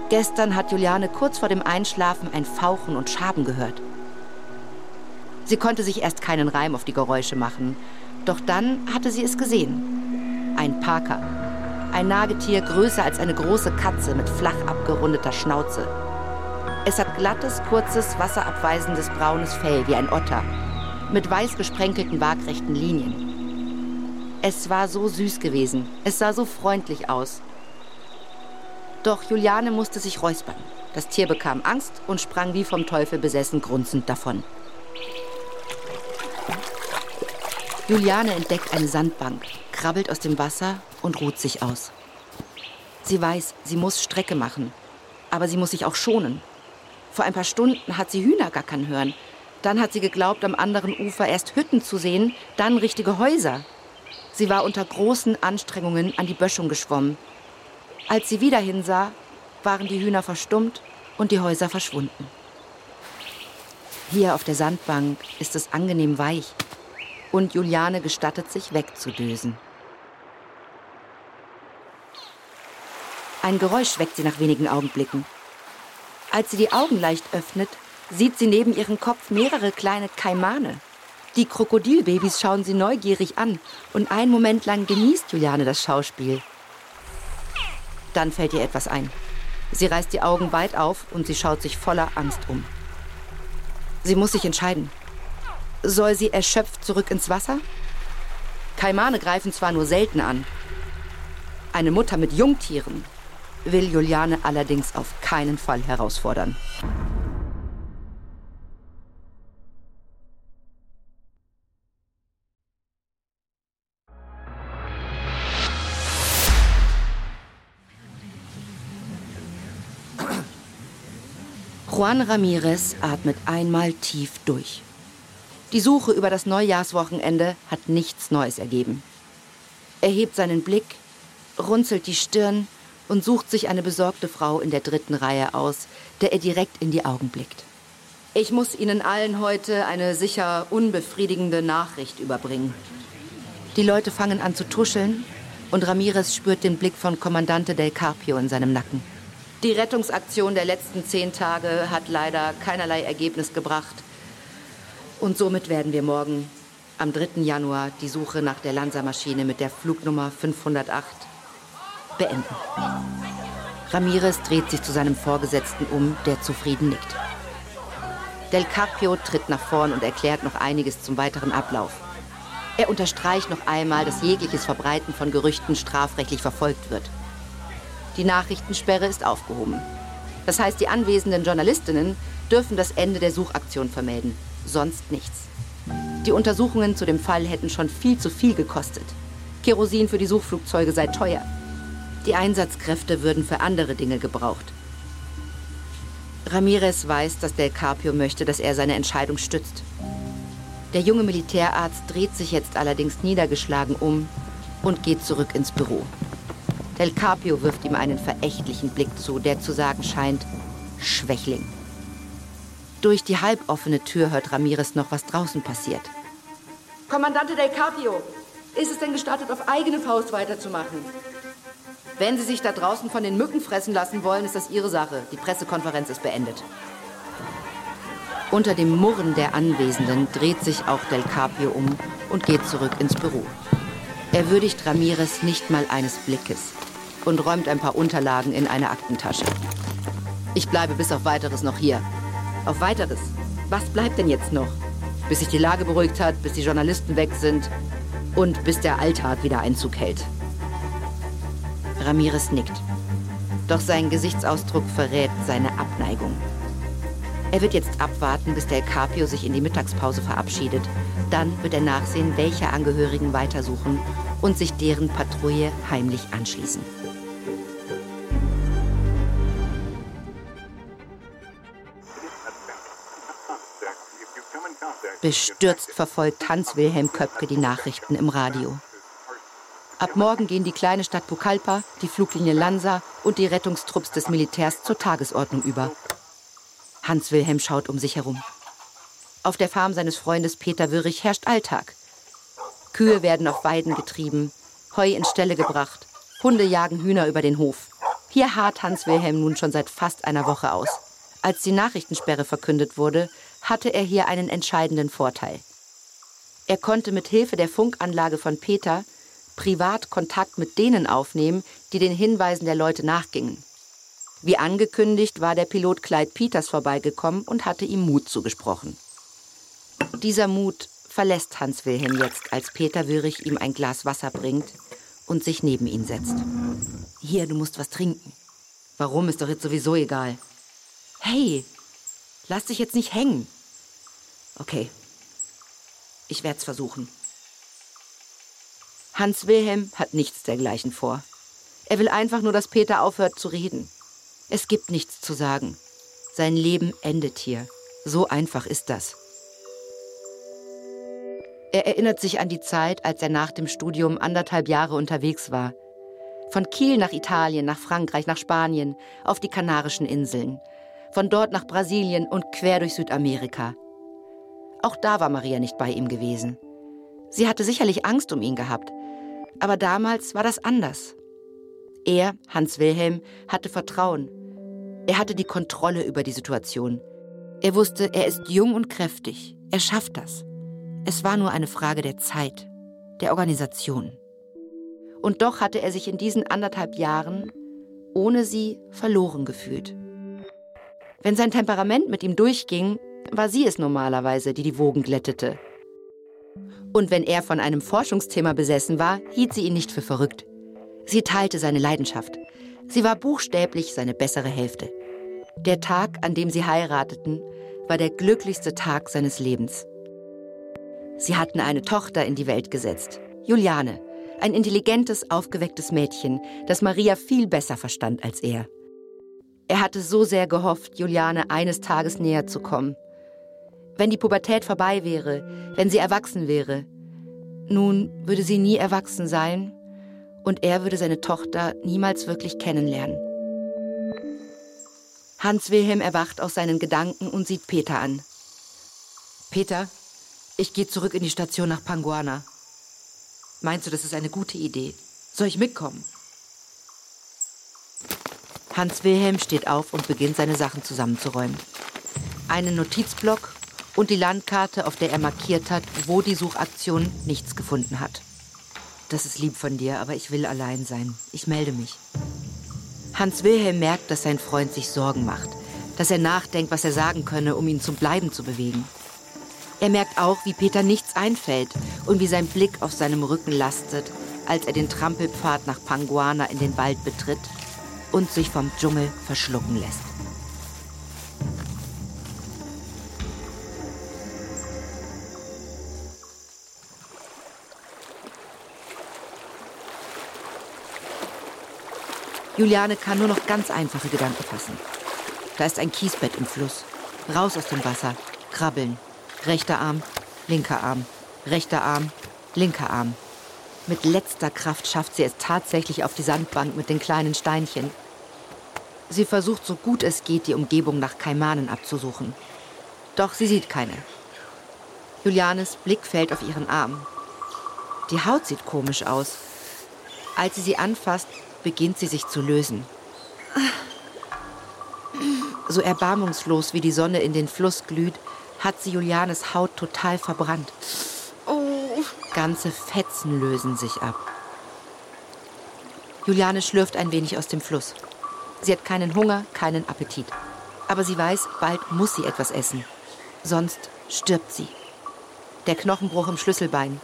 Gestern hat Juliane kurz vor dem Einschlafen ein Fauchen und Schaben gehört. Sie konnte sich erst keinen Reim auf die Geräusche machen, doch dann hatte sie es gesehen. Ein Parker. Ein Nagetier größer als eine große Katze mit flach abgerundeter Schnauze. Es hat glattes, kurzes, wasserabweisendes braunes Fell wie ein Otter, mit weiß gesprenkelten waagrechten Linien. Es war so süß gewesen, es sah so freundlich aus. Doch Juliane musste sich räuspern. Das Tier bekam Angst und sprang wie vom Teufel besessen grunzend davon. Juliane entdeckt eine Sandbank, krabbelt aus dem Wasser und ruht sich aus. Sie weiß, sie muss Strecke machen, aber sie muss sich auch schonen. Vor ein paar Stunden hat sie Hühner gackern hören. Dann hat sie geglaubt, am anderen Ufer erst Hütten zu sehen, dann richtige Häuser. Sie war unter großen Anstrengungen an die Böschung geschwommen. Als sie wieder hinsah, waren die Hühner verstummt und die Häuser verschwunden. Hier auf der Sandbank ist es angenehm weich und Juliane gestattet sich wegzudösen. Ein Geräusch weckt sie nach wenigen Augenblicken. Als sie die Augen leicht öffnet, sieht sie neben ihrem Kopf mehrere kleine Kaimane. Die Krokodilbabys schauen sie neugierig an und einen Moment lang genießt Juliane das Schauspiel. Dann fällt ihr etwas ein. Sie reißt die Augen weit auf und sie schaut sich voller Angst um. Sie muss sich entscheiden. Soll sie erschöpft zurück ins Wasser? Kaimane greifen zwar nur selten an. Eine Mutter mit Jungtieren will Juliane allerdings auf keinen Fall herausfordern. Juan Ramirez atmet einmal tief durch. Die Suche über das Neujahrswochenende hat nichts Neues ergeben. Er hebt seinen Blick, runzelt die Stirn und sucht sich eine besorgte Frau in der dritten Reihe aus, der er direkt in die Augen blickt. Ich muss Ihnen allen heute eine sicher unbefriedigende Nachricht überbringen. Die Leute fangen an zu tuscheln und Ramirez spürt den Blick von Kommandante Del Carpio in seinem Nacken. Die Rettungsaktion der letzten zehn Tage hat leider keinerlei Ergebnis gebracht. Und somit werden wir morgen, am 3. Januar, die Suche nach der Lanza-Maschine mit der Flugnummer 508 beenden. Ramirez dreht sich zu seinem Vorgesetzten um, der zufrieden nickt. Del Carpio tritt nach vorn und erklärt noch einiges zum weiteren Ablauf. Er unterstreicht noch einmal, dass jegliches Verbreiten von Gerüchten strafrechtlich verfolgt wird. Die Nachrichtensperre ist aufgehoben. Das heißt, die anwesenden Journalistinnen dürfen das Ende der Suchaktion vermelden, sonst nichts. Die Untersuchungen zu dem Fall hätten schon viel zu viel gekostet. Kerosin für die Suchflugzeuge sei teuer. Die Einsatzkräfte würden für andere Dinge gebraucht. Ramirez weiß, dass Del Carpio möchte, dass er seine Entscheidung stützt. Der junge Militärarzt dreht sich jetzt allerdings niedergeschlagen um und geht zurück ins Büro. Del Carpio wirft ihm einen verächtlichen Blick zu, der zu sagen scheint, Schwächling. Durch die halboffene Tür hört Ramirez noch, was draußen passiert. Kommandante Del Carpio, ist es denn gestattet, auf eigene Faust weiterzumachen? Wenn Sie sich da draußen von den Mücken fressen lassen wollen, ist das Ihre Sache. Die Pressekonferenz ist beendet. Unter dem Murren der Anwesenden dreht sich auch Del Capio um und geht zurück ins Büro. Er würdigt Ramirez nicht mal eines Blickes und räumt ein paar Unterlagen in eine Aktentasche. Ich bleibe bis auf weiteres noch hier. Auf weiteres? Was bleibt denn jetzt noch? Bis sich die Lage beruhigt hat, bis die Journalisten weg sind und bis der Alltag wieder Einzug hält. Ramirez nickt. Doch sein Gesichtsausdruck verrät seine Abneigung. Er wird jetzt abwarten, bis der Capio sich in die Mittagspause verabschiedet. Dann wird er nachsehen, welche Angehörigen weitersuchen und sich deren Patrouille heimlich anschließen. Bestürzt verfolgt Hans-Wilhelm Köpke die Nachrichten im Radio. Ab morgen gehen die kleine Stadt Pucallpa, die Fluglinie Lanza und die Rettungstrupps des Militärs zur Tagesordnung über. Hans-Wilhelm schaut um sich herum. Auf der Farm seines Freundes Peter Würrich herrscht Alltag. Kühe werden auf Weiden getrieben, Heu in Ställe gebracht, Hunde jagen Hühner über den Hof. Hier harrt Hans-Wilhelm nun schon seit fast einer Woche aus. Als die Nachrichtensperre verkündet wurde, hatte er hier einen entscheidenden Vorteil. Er konnte mit Hilfe der Funkanlage von Peter privat Kontakt mit denen aufnehmen, die den Hinweisen der Leute nachgingen. Wie angekündigt war der Pilot Clyde Peters vorbeigekommen und hatte ihm Mut zugesprochen. Dieser Mut verlässt Hans Wilhelm jetzt, als Peter Würrich ihm ein Glas Wasser bringt und sich neben ihn setzt. Hier, du musst was trinken. Warum ist doch jetzt sowieso egal. Hey, lass dich jetzt nicht hängen. Okay, ich werde es versuchen. Hans Wilhelm hat nichts dergleichen vor. Er will einfach nur, dass Peter aufhört zu reden. Es gibt nichts zu sagen. Sein Leben endet hier. So einfach ist das. Er erinnert sich an die Zeit, als er nach dem Studium anderthalb Jahre unterwegs war. Von Kiel nach Italien, nach Frankreich, nach Spanien, auf die Kanarischen Inseln. Von dort nach Brasilien und quer durch Südamerika. Auch da war Maria nicht bei ihm gewesen. Sie hatte sicherlich Angst um ihn gehabt. Aber damals war das anders. Er, Hans Wilhelm, hatte Vertrauen. Er hatte die Kontrolle über die Situation. Er wusste, er ist jung und kräftig. Er schafft das. Es war nur eine Frage der Zeit, der Organisation. Und doch hatte er sich in diesen anderthalb Jahren ohne sie verloren gefühlt. Wenn sein Temperament mit ihm durchging, war sie es normalerweise, die die Wogen glättete. Und wenn er von einem Forschungsthema besessen war, hielt sie ihn nicht für verrückt. Sie teilte seine Leidenschaft. Sie war buchstäblich seine bessere Hälfte. Der Tag, an dem sie heirateten, war der glücklichste Tag seines Lebens. Sie hatten eine Tochter in die Welt gesetzt, Juliane, ein intelligentes, aufgewecktes Mädchen, das Maria viel besser verstand als er. Er hatte so sehr gehofft, Juliane eines Tages näher zu kommen, wenn die Pubertät vorbei wäre, wenn sie erwachsen wäre. Nun würde sie nie erwachsen sein und er würde seine Tochter niemals wirklich kennenlernen. Hans Wilhelm erwacht aus seinen Gedanken und sieht Peter an. Peter, ich gehe zurück in die Station nach Panguana. Meinst du, das ist eine gute Idee? Soll ich mitkommen? Hans Wilhelm steht auf und beginnt seine Sachen zusammenzuräumen. Einen Notizblock und die Landkarte, auf der er markiert hat, wo die Suchaktion nichts gefunden hat. Das ist lieb von dir, aber ich will allein sein. Ich melde mich. Hans Wilhelm merkt, dass sein Freund sich Sorgen macht, dass er nachdenkt, was er sagen könne, um ihn zum Bleiben zu bewegen. Er merkt auch, wie Peter nichts einfällt und wie sein Blick auf seinem Rücken lastet, als er den Trampelpfad nach Panguana in den Wald betritt und sich vom Dschungel verschlucken lässt. Juliane kann nur noch ganz einfache Gedanken fassen. Da ist ein Kiesbett im Fluss. Raus aus dem Wasser. Krabbeln. Rechter Arm, linker Arm. Rechter Arm, linker Arm. Mit letzter Kraft schafft sie es tatsächlich auf die Sandbank mit den kleinen Steinchen. Sie versucht so gut es geht, die Umgebung nach Kaimanen abzusuchen. Doch sie sieht keine. Julianes Blick fällt auf ihren Arm. Die Haut sieht komisch aus. Als sie sie anfasst, beginnt sie sich zu lösen. So erbarmungslos wie die Sonne in den Fluss glüht, hat sie Julianes Haut total verbrannt. Oh. Ganze Fetzen lösen sich ab. Juliane schlürft ein wenig aus dem Fluss. Sie hat keinen Hunger, keinen Appetit. Aber sie weiß, bald muss sie etwas essen. Sonst stirbt sie. Der Knochenbruch im Schlüsselbein,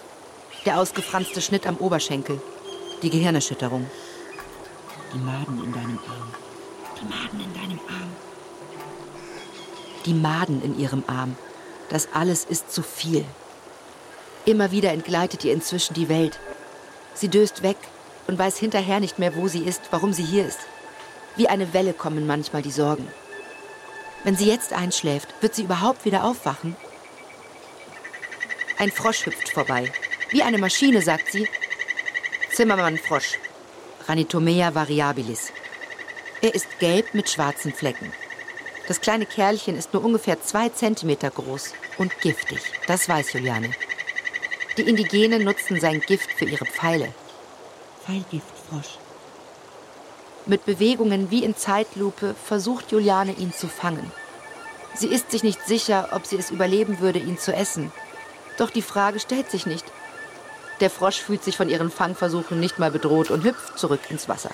der ausgefranste Schnitt am Oberschenkel, die Gehirnerschütterung. Die Maden in deinem Arm. Die Maden in deinem Arm. Die Maden in ihrem Arm. Das alles ist zu viel. Immer wieder entgleitet ihr inzwischen die Welt. Sie döst weg und weiß hinterher nicht mehr, wo sie ist, warum sie hier ist. Wie eine Welle kommen manchmal die Sorgen. Wenn sie jetzt einschläft, wird sie überhaupt wieder aufwachen? Ein Frosch hüpft vorbei. Wie eine Maschine, sagt sie. Zimmermann-Frosch. Ranitomea variabilis. Er ist gelb mit schwarzen Flecken. Das kleine Kerlchen ist nur ungefähr zwei Zentimeter groß und giftig. Das weiß Juliane. Die Indigenen nutzen sein Gift für ihre Pfeile. Pfeilgiftfrosch. Mit Bewegungen wie in Zeitlupe versucht Juliane ihn zu fangen. Sie ist sich nicht sicher, ob sie es überleben würde, ihn zu essen. Doch die Frage stellt sich nicht. Der Frosch fühlt sich von ihren Fangversuchen nicht mal bedroht und hüpft zurück ins Wasser.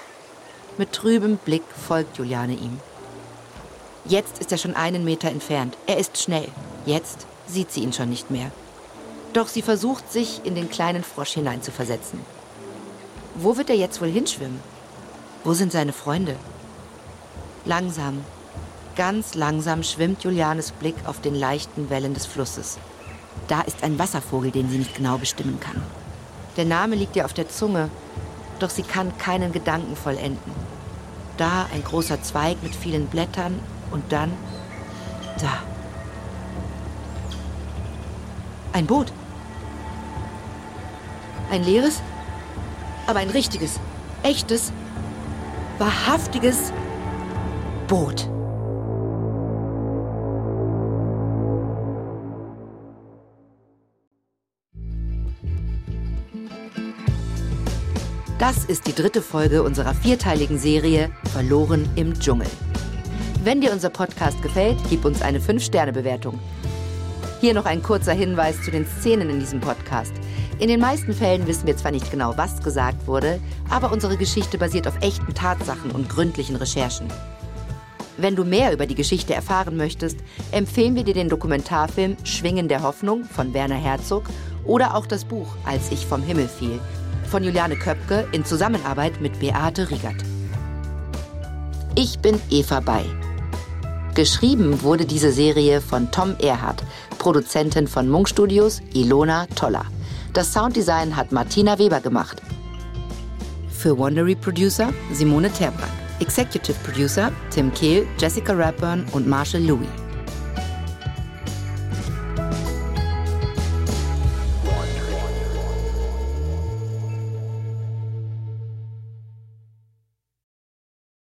Mit trübem Blick folgt Juliane ihm. Jetzt ist er schon einen Meter entfernt. Er ist schnell. Jetzt sieht sie ihn schon nicht mehr. Doch sie versucht, sich in den kleinen Frosch hineinzuversetzen. Wo wird er jetzt wohl hinschwimmen? Wo sind seine Freunde? Langsam, ganz langsam schwimmt Julianes Blick auf den leichten Wellen des Flusses. Da ist ein Wasservogel, den sie nicht genau bestimmen kann. Der Name liegt ihr auf der Zunge, doch sie kann keinen Gedanken vollenden. Da ein großer Zweig mit vielen Blättern und dann da. Ein Boot. Ein leeres, aber ein richtiges, echtes, wahrhaftiges Boot. Das ist die dritte Folge unserer vierteiligen Serie Verloren im Dschungel. Wenn dir unser Podcast gefällt, gib uns eine 5-Sterne-Bewertung. Hier noch ein kurzer Hinweis zu den Szenen in diesem Podcast. In den meisten Fällen wissen wir zwar nicht genau, was gesagt wurde, aber unsere Geschichte basiert auf echten Tatsachen und gründlichen Recherchen. Wenn du mehr über die Geschichte erfahren möchtest, empfehlen wir dir den Dokumentarfilm Schwingen der Hoffnung von Werner Herzog oder auch das Buch Als ich vom Himmel fiel von Juliane Köpke in Zusammenarbeit mit Beate Riegert. Ich bin Eva Bay. Geschrieben wurde diese Serie von Tom Erhardt, Produzentin von Munk Studios Ilona Toller. Das Sounddesign hat Martina Weber gemacht. Für Wondery Producer Simone Terbrack. Executive Producer Tim Kehl, Jessica Rapburn und Marshall Louis.